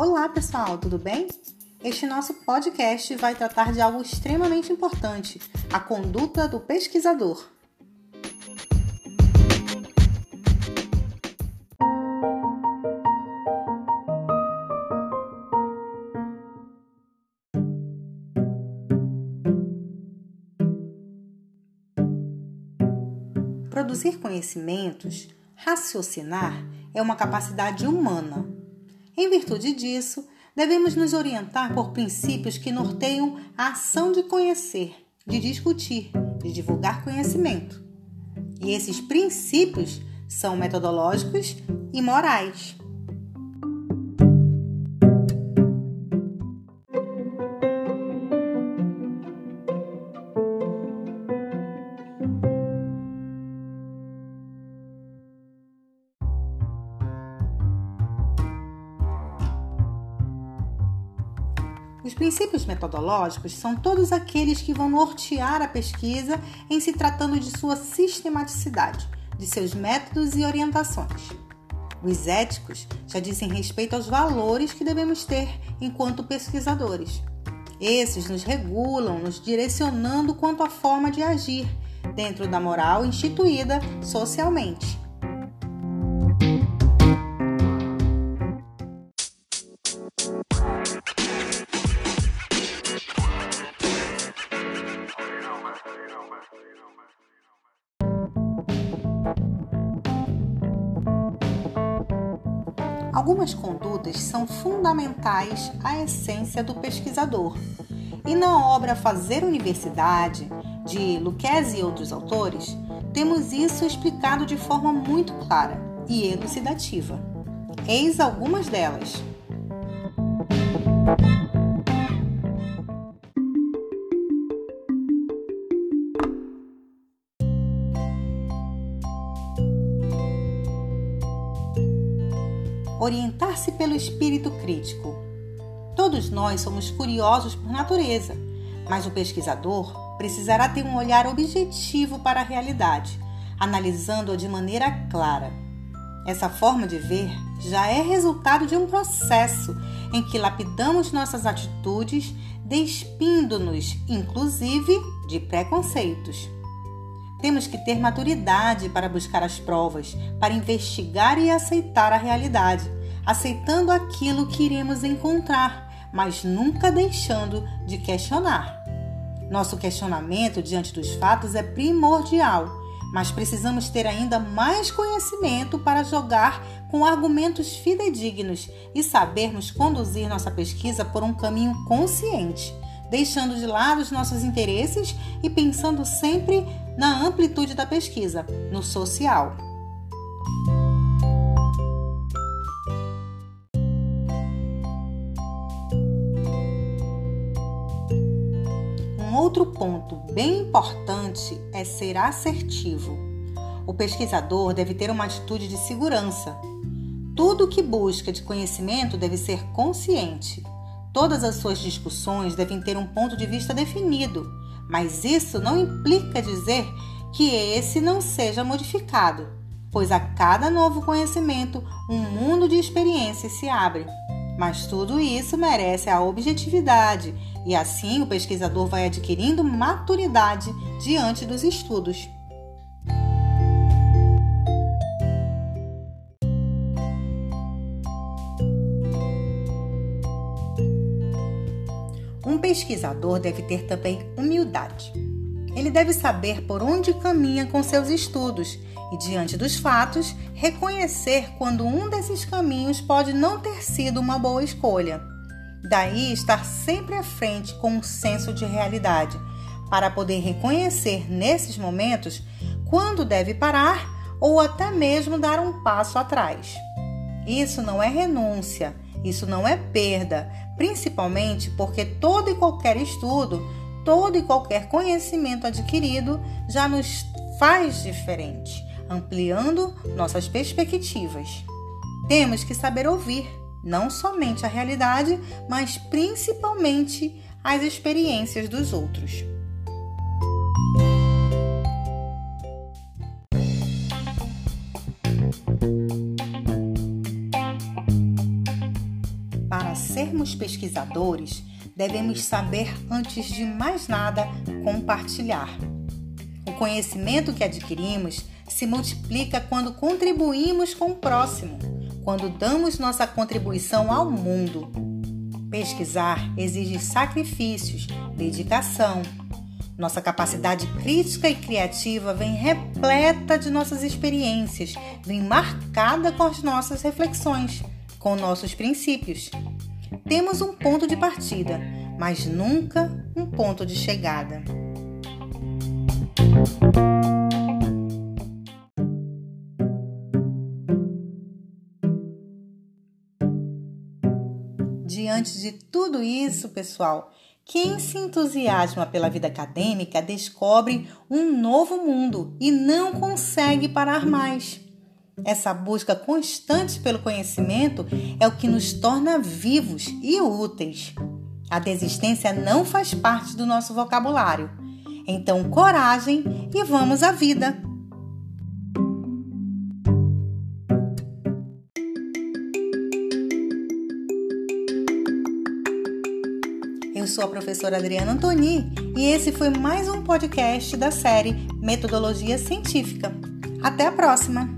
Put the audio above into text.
Olá, pessoal, tudo bem? Este nosso podcast vai tratar de algo extremamente importante: a conduta do pesquisador. Produzir conhecimentos, raciocinar, é uma capacidade humana. Em virtude disso, devemos nos orientar por princípios que norteiam a ação de conhecer, de discutir, de divulgar conhecimento. E esses princípios são metodológicos e morais. Os princípios metodológicos são todos aqueles que vão nortear a pesquisa em se tratando de sua sistematicidade, de seus métodos e orientações. Os éticos já dizem respeito aos valores que devemos ter enquanto pesquisadores. Esses nos regulam, nos direcionando quanto à forma de agir dentro da moral instituída socialmente. Algumas condutas são fundamentais à essência do pesquisador. E na obra Fazer Universidade, de Lucchesi e outros autores, temos isso explicado de forma muito clara e elucidativa. Eis algumas delas. Orientar-se pelo espírito crítico. Todos nós somos curiosos por natureza, mas o pesquisador precisará ter um olhar objetivo para a realidade, analisando-a de maneira clara. Essa forma de ver já é resultado de um processo em que lapidamos nossas atitudes, despindo-nos, inclusive, de preconceitos. Temos que ter maturidade para buscar as provas, para investigar e aceitar a realidade, aceitando aquilo que iremos encontrar, mas nunca deixando de questionar. Nosso questionamento diante dos fatos é primordial, mas precisamos ter ainda mais conhecimento para jogar com argumentos fidedignos e sabermos conduzir nossa pesquisa por um caminho consciente deixando de lado os nossos interesses e pensando sempre na amplitude da pesquisa, no social. Um outro ponto bem importante é ser assertivo. O pesquisador deve ter uma atitude de segurança. Tudo que busca de conhecimento deve ser consciente Todas as suas discussões devem ter um ponto de vista definido, mas isso não implica dizer que esse não seja modificado, pois a cada novo conhecimento um mundo de experiências se abre. Mas tudo isso merece a objetividade e assim o pesquisador vai adquirindo maturidade diante dos estudos. Um pesquisador deve ter também humildade. Ele deve saber por onde caminha com seus estudos e, diante dos fatos, reconhecer quando um desses caminhos pode não ter sido uma boa escolha. Daí estar sempre à frente com um senso de realidade, para poder reconhecer nesses momentos quando deve parar ou até mesmo dar um passo atrás. Isso não é renúncia, isso não é perda, principalmente porque todo e qualquer estudo, todo e qualquer conhecimento adquirido já nos faz diferente, ampliando nossas perspectivas. Temos que saber ouvir não somente a realidade, mas principalmente as experiências dos outros. Sermos pesquisadores, devemos saber, antes de mais nada, compartilhar. O conhecimento que adquirimos se multiplica quando contribuímos com o próximo, quando damos nossa contribuição ao mundo. Pesquisar exige sacrifícios, dedicação. Nossa capacidade crítica e criativa vem repleta de nossas experiências, vem marcada com as nossas reflexões, com nossos princípios. Temos um ponto de partida, mas nunca um ponto de chegada. Diante de tudo isso, pessoal, quem se entusiasma pela vida acadêmica descobre um novo mundo e não consegue parar mais. Essa busca constante pelo conhecimento é o que nos torna vivos e úteis. A desistência não faz parte do nosso vocabulário. Então, coragem e vamos à vida! Eu sou a professora Adriana Antoni e esse foi mais um podcast da série Metodologia Científica. Até a próxima!